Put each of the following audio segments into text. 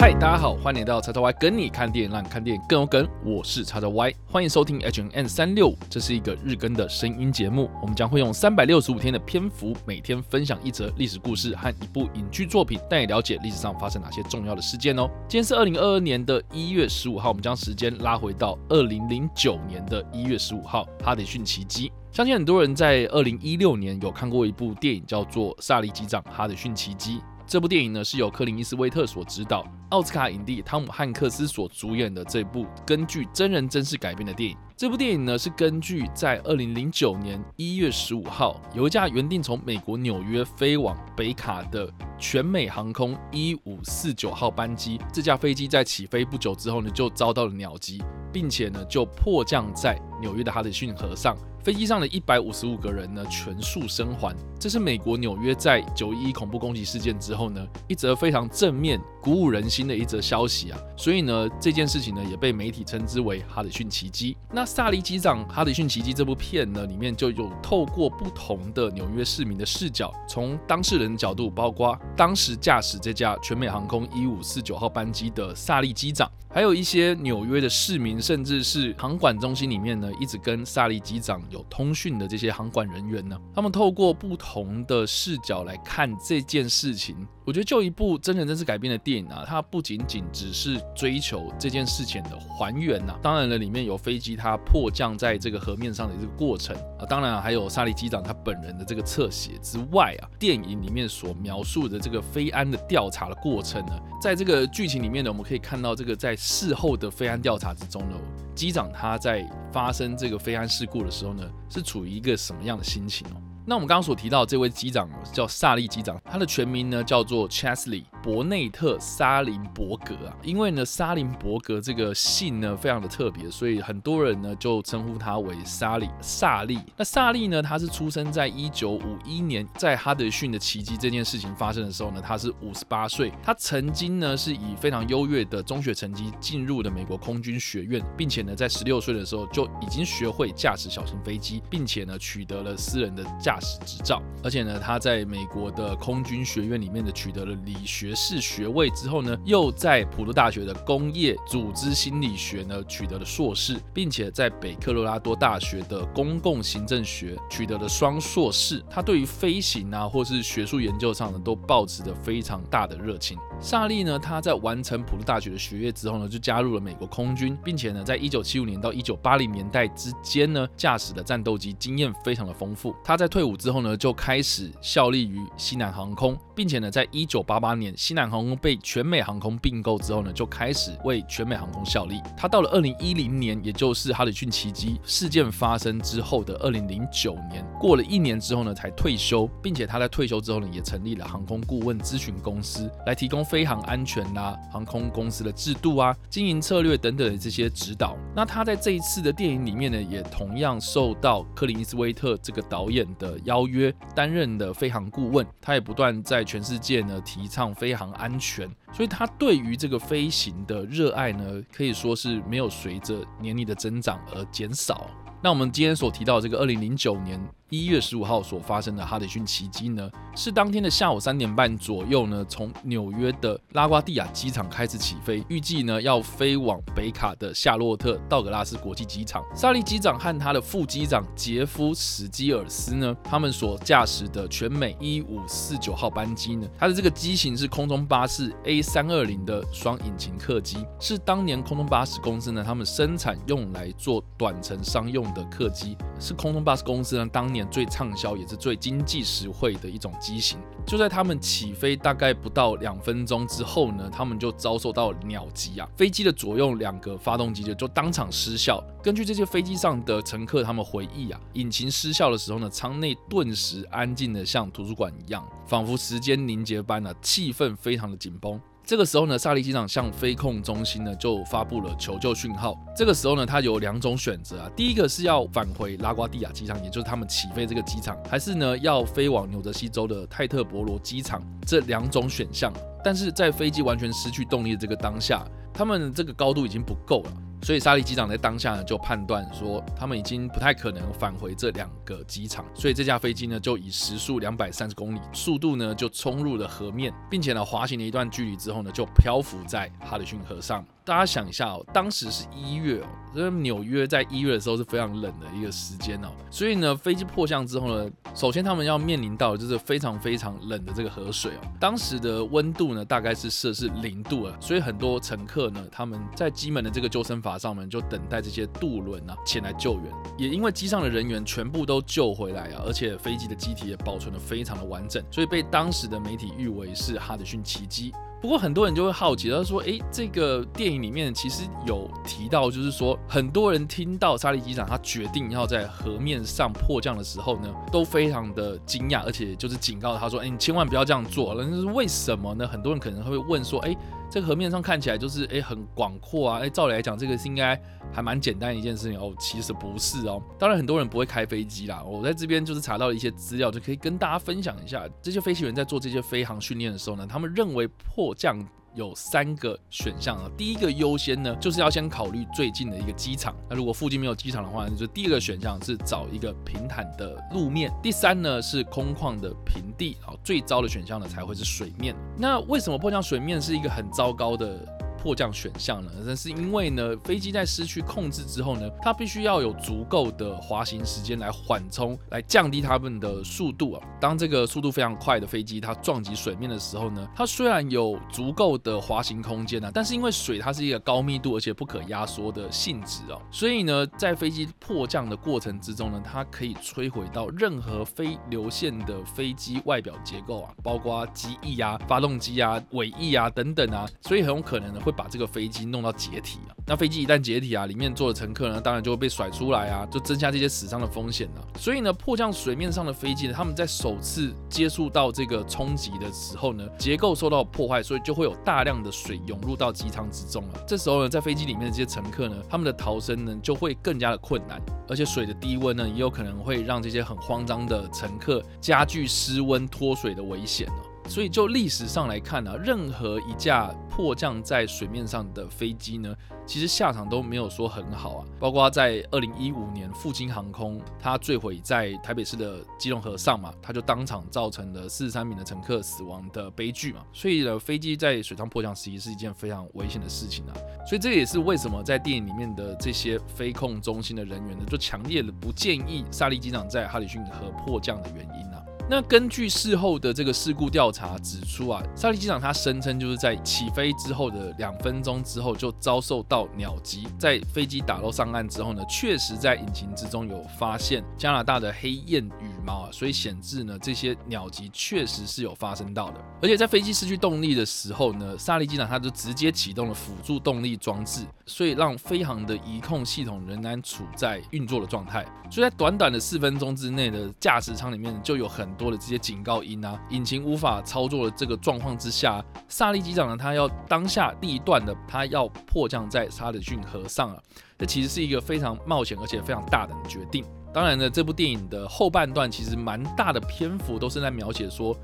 嗨，大家好，欢迎来到叉叉 Y 跟你看电影，让你看电影更有梗。我是叉叉 Y，欢迎收听 H&M 三六五，这是一个日更的声音节目。我们将会用三百六十五天的篇幅，每天分享一则历史故事和一部影剧作品，带你了解历史上发生哪些重要的事件哦。今天是二零二二年的一月十五号，我们将时间拉回到二零零九年的一月十五号，哈德逊奇迹。相信很多人在二零一六年有看过一部电影，叫做《萨利机长哈德逊奇迹》。这部电影呢，是由柯林·伊斯威特所执导，奥斯卡影帝汤姆·汉克斯所主演的这部根据真人真事改编的电影。这部电影呢，是根据在二零零九年一月十五号，有一架原定从美国纽约飞往北卡的全美航空一五四九号班机，这架飞机在起飞不久之后呢，就遭到了鸟击，并且呢，就迫降在纽约的哈德逊河上。飞机上的一百五十五个人呢，全数生还。这是美国纽约在九一一恐怖攻击事件之后呢，一则非常正面、鼓舞人心的一则消息啊。所以呢，这件事情呢，也被媒体称之为哈德逊奇迹。那《萨利机长哈德逊奇迹》这部片呢，里面就有透过不同的纽约市民的视角，从当事人的角度，包括当时驾驶这架全美航空一五四九号班机的萨利机长。还有一些纽约的市民，甚至是航管中心里面呢，一直跟萨利机长有通讯的这些航管人员呢，他们透过不同的视角来看这件事情。我觉得就一部真人真事改编的电影啊，它不仅仅只是追求这件事情的还原呐，当然了，里面有飞机它迫降在这个河面上的这个过程啊，当然还有萨利机长他本人的这个侧写之外啊，电影里面所描述的这个飞安的调查的过程呢，在这个剧情里面呢，我们可以看到这个在事后的飞安调查之中呢，机长他在发生这个飞安事故的时候呢，是处于一个什么样的心情哦？那我们刚刚所提到的这位机长叫萨利机长，他的全名呢叫做 Chesley。伯内特·沙林伯格啊，因为呢，沙林伯格这个姓呢非常的特别，所以很多人呢就称呼他为沙利萨利。那萨利呢，他是出生在一九五一年，在哈德逊的奇迹这件事情发生的时候呢，他是五十八岁。他曾经呢是以非常优越的中学成绩进入了美国空军学院，并且呢在十六岁的时候就已经学会驾驶小型飞机，并且呢取得了私人的驾驶执照。而且呢他在美国的空军学院里面呢取得了理学。士学位之后呢，又在普渡大学的工业组织心理学呢取得了硕士，并且在北科罗拉多大学的公共行政学取得了双硕士。他对于飞行啊，或是学术研究上呢，都保持着非常大的热情。萨利呢，他在完成普渡大学的学业之后呢，就加入了美国空军，并且呢，在一九七五年到一九八零年代之间呢，驾驶的战斗机经验非常的丰富。他在退伍之后呢，就开始效力于西南航空，并且呢，在一九八八年。西南航空被全美航空并购之后呢，就开始为全美航空效力。他到了二零一零年，也就是哈里逊奇迹事件发生之后的二零零九年，过了一年之后呢，才退休，并且他在退休之后呢，也成立了航空顾问咨询公司，来提供飞航安全啦、啊、航空公司的制度啊、经营策略等等的这些指导。那他在这一次的电影里面呢，也同样受到克林·斯威特这个导演的邀约，担任的飞航顾问。他也不断在全世界呢提倡。飞航安全，所以他对于这个飞行的热爱呢，可以说是没有随着年龄的增长而减少。那我们今天所提到的这个二零零九年。一月十五号所发生的哈德逊奇迹呢，是当天的下午三点半左右呢，从纽约的拉瓜蒂亚机场开始起飞，预计呢要飞往北卡的夏洛特道格拉斯国际机场。萨利机长和他的副机长杰夫史基尔斯呢，他们所驾驶的全美一五四九号班机呢，它的这个机型是空中巴士 A 三二零的双引擎客机，是当年空中巴士公司呢，他们生产用来做短程商用的客机，是空中巴士公司呢当年。最畅销也是最经济实惠的一种机型。就在他们起飞大概不到两分钟之后呢，他们就遭受到鸟击啊！飞机的左右两个发动机就就当场失效。根据这些飞机上的乘客他们回忆啊，引擎失效的时候呢，舱内顿时安静的像图书馆一样，仿佛时间凝结般呢，气氛非常的紧绷。这个时候呢，萨利机长向飞控中心呢就发布了求救讯号。这个时候呢，他有两种选择啊，第一个是要返回拉瓜蒂亚机场，也就是他们起飞这个机场，还是呢要飞往纽泽西州的泰特伯罗机场，这两种选项。但是在飞机完全失去动力的这个当下，他们这个高度已经不够了。所以沙利机长在当下呢就判断说，他们已经不太可能返回这两个机场，所以这架飞机呢就以时速两百三十公里速度呢就冲入了河面，并且呢滑行了一段距离之后呢就漂浮在哈德逊河上。大家想一下哦，当时是一月哦，因为纽约在一月的时候是非常冷的一个时间哦，所以呢，飞机迫降之后呢，首先他们要面临到的就是非常非常冷的这个河水哦，当时的温度呢大概是摄氏零度了，所以很多乘客呢，他们在机门的这个救生筏上面就等待这些渡轮啊前来救援，也因为机上的人员全部都救回来啊，而且飞机的机体也保存得非常的完整，所以被当时的媒体誉为是哈德逊奇迹。不过很多人就会好奇，他说：“诶，这个电影里面其实有提到，就是说很多人听到沙利机长他决定要在河面上迫降的时候呢，都非常的惊讶，而且就是警告他说：‘诶，你千万不要这样做了。’那是为什么呢？很多人可能会问说：‘诶。’这个河面上看起来就是诶很广阔啊，诶照理来讲这个是应该还蛮简单一件事情哦，其实不是哦。当然很多人不会开飞机啦，我在这边就是查到了一些资料，就可以跟大家分享一下，这些飞行员在做这些飞行训练的时候呢，他们认为迫降。有三个选项啊，第一个优先呢，就是要先考虑最近的一个机场。那如果附近没有机场的话，那就第二个选项是找一个平坦的路面。第三呢是空旷的平地啊，最糟的选项呢才会是水面。那为什么迫降水面是一个很糟糕的？迫降选项呢？那是因为呢，飞机在失去控制之后呢，它必须要有足够的滑行时间来缓冲，来降低它们的速度啊。当这个速度非常快的飞机它撞击水面的时候呢，它虽然有足够的滑行空间啊，但是因为水它是一个高密度而且不可压缩的性质哦，所以呢，在飞机迫降的过程之中呢，它可以摧毁到任何非流线的飞机外表结构啊，包括机翼啊、发动机啊、尾翼啊等等啊，所以很有可能呢。会把这个飞机弄到解体啊，那飞机一旦解体啊，里面坐的乘客呢，当然就会被甩出来啊，就增加这些死伤的风险了。所以呢，迫降水面上的飞机呢，他们在首次接触到这个冲击的时候呢，结构受到破坏，所以就会有大量的水涌入到机舱之中了。这时候呢，在飞机里面的这些乘客呢，他们的逃生呢就会更加的困难，而且水的低温呢，也有可能会让这些很慌张的乘客加剧失温脱水的危险。所以就历史上来看呢、啊，任何一架迫降在水面上的飞机呢，其实下场都没有说很好啊。包括在二零一五年，复兴航空它坠毁在台北市的基隆河上嘛，它就当场造成了四十三名的乘客死亡的悲剧嘛。所以呢，飞机在水上迫降实际是一件非常危险的事情啊。所以这也是为什么在电影里面的这些飞控中心的人员呢，就强烈的不建议沙利机长在哈里逊河迫降的原因啊。那根据事后的这个事故调查指出啊，沙利机长他声称就是在起飞之后的两分钟之后就遭受到鸟击，在飞机打捞上岸之后呢，确实在引擎之中有发现加拿大的黑雁羽毛啊，所以显示呢这些鸟击确实是有发生到的。而且在飞机失去动力的时候呢，沙利机长他就直接启动了辅助动力装置，所以让飞航的仪控系统仍然处在运作的状态。所以在短短的四分钟之内的驾驶舱里面就有很多的这些警告音啊，引擎无法操作的这个状况之下，萨利机长呢，他要当下第一段的，他要迫降在哈里逊河上啊，这其实是一个非常冒险而且非常大胆的决定。当然呢，这部电影的后半段其实蛮大的篇幅都是在描写说，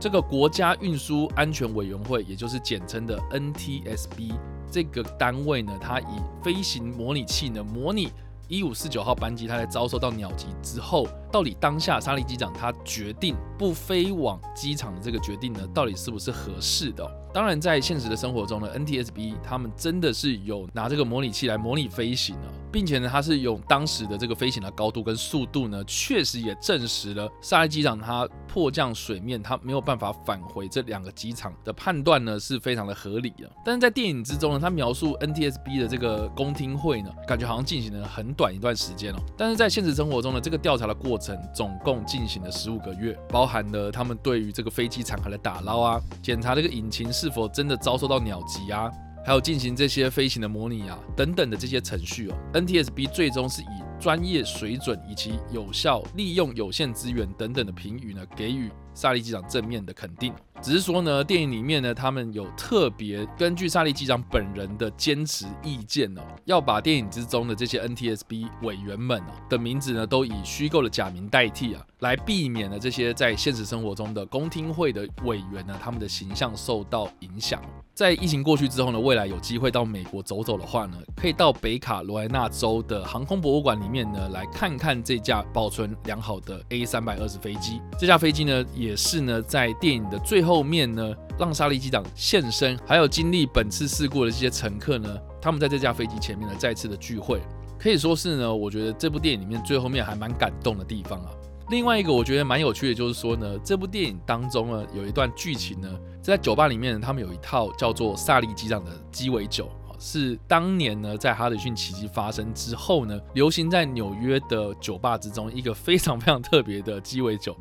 这个国家运输安全委员会，也就是简称的 NTSB 这个单位呢，它以飞行模拟器呢模拟。一五四九号班机，它在遭受到鸟击之后，到底当下沙利机长他决定不飞往机场的这个决定呢，到底是不是合适的？当然，在现实的生活中呢，NTSB 他们真的是有拿这个模拟器来模拟飞行啊，并且呢，它是用当时的这个飞行的高度跟速度呢，确实也证实了沙利机长他迫降水面，他没有办法返回这两个机场的判断呢，是非常的合理的。但是在电影之中呢，他描述 NTSB 的这个公听会呢，感觉好像进行了很短一段时间哦。但是在现实生活中呢，这个调查的过程总共进行了十五个月，包含了他们对于这个飞机残骸的打捞啊，检查这个引擎是否真的遭受到鸟击啊，还有进行这些飞行的模拟啊等等的这些程序哦，NTSB 最终是以专业水准以及有效利用有限资源等等的评语呢，给予沙利机长正面的肯定。只是说呢，电影里面呢，他们有特别根据萨利机长本人的坚持意见哦，要把电影之中的这些 NTSB 委员们哦的名字呢，都以虚构的假名代替啊，来避免了这些在现实生活中的公听会的委员呢，他们的形象受到影响。在疫情过去之后呢，未来有机会到美国走走的话呢，可以到北卡罗来纳州的航空博物馆里面呢，来看看这架保存良好的 A 三百二十飞机。这架飞机呢，也也是呢在电影的最后面呢，让萨利机长现身，还有经历本次事故的这些乘客呢，他们在这架飞机前面呢再次的聚会，可以说是呢，我觉得这部电影里面最后面还蛮感动的地方啊。另外一个我觉得蛮有趣的，就是说呢，这部电影当中呢，有一段剧情呢，在酒吧里面，他们有一套叫做萨利机长的鸡尾酒，是当年呢在哈德逊奇迹发生之后呢，流行在纽约的酒吧之中一个非常非常特别的鸡尾酒。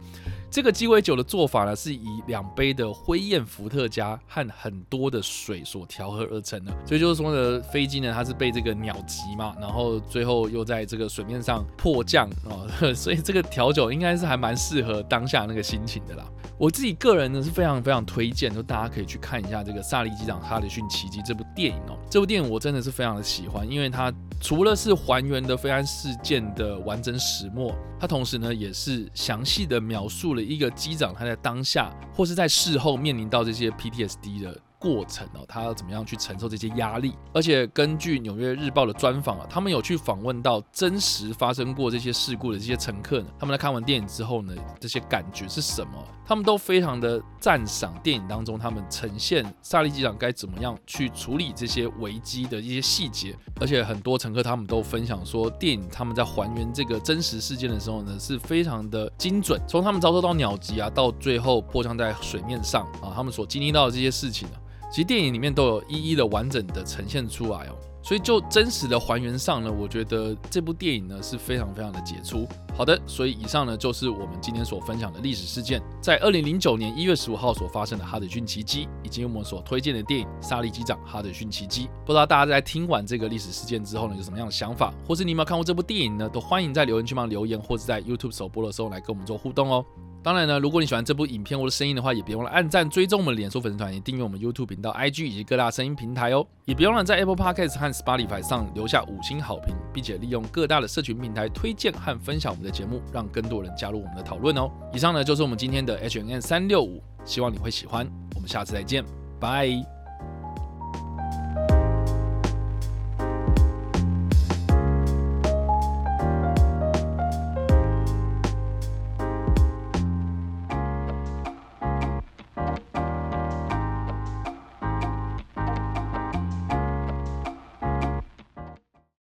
这个鸡尾酒的做法呢，是以两杯的灰焰伏特加和很多的水所调和而成的。所以就是说呢，飞机呢它是被这个鸟击嘛，然后最后又在这个水面上迫降啊，所以这个调酒应该是还蛮适合当下那个心情的啦。我自己个人呢是非常非常推荐，就大家可以去看一下这个《萨利机长哈里逊奇迹》这部电影哦。这部电影我真的是非常的喜欢，因为它除了是还原的飞安事件的完整始末，它同时呢也是详细的描述了一个机长他在当下或是在事后面临到这些 PTSD 的。过程哦，他要怎么样去承受这些压力？而且根据《纽约日报》的专访啊，他们有去访问到真实发生过这些事故的这些乘客呢。他们在看完电影之后呢，这些感觉是什么？他们都非常的赞赏电影当中他们呈现萨利机长该怎么样去处理这些危机的一些细节。而且很多乘客他们都分享说，电影他们在还原这个真实事件的时候呢，是非常的精准。从他们遭受到鸟击啊，到最后迫降在水面上啊，他们所经历到的这些事情呢。其实电影里面都有一一的完整的呈现出来哦，所以就真实的还原上呢，我觉得这部电影呢是非常非常的杰出。好的，所以以上呢就是我们今天所分享的历史事件，在二零零九年一月十五号所发生的哈德逊奇迹，以及我们所推荐的电影《萨利机长哈德逊奇迹》。不知道大家在听完这个历史事件之后呢，有什么样的想法，或是你有没有看过这部电影呢？都欢迎在留言区帮留言，或者在 YouTube 首播的时候来跟我们做互动哦。当然呢，如果你喜欢这部影片或者声音的话，也别忘了按赞、追踪我们脸书粉丝团，也订阅我们 YouTube 频道、IG 以及各大声音平台哦。也别忘了在 Apple Podcast 和 Spotify 上留下五星好评，并且利用各大的社群平台推荐和分享我们的节目，让更多人加入我们的讨论哦。以上呢就是我们今天的 HNN 三六五希望你会喜欢。我们下次再见，拜。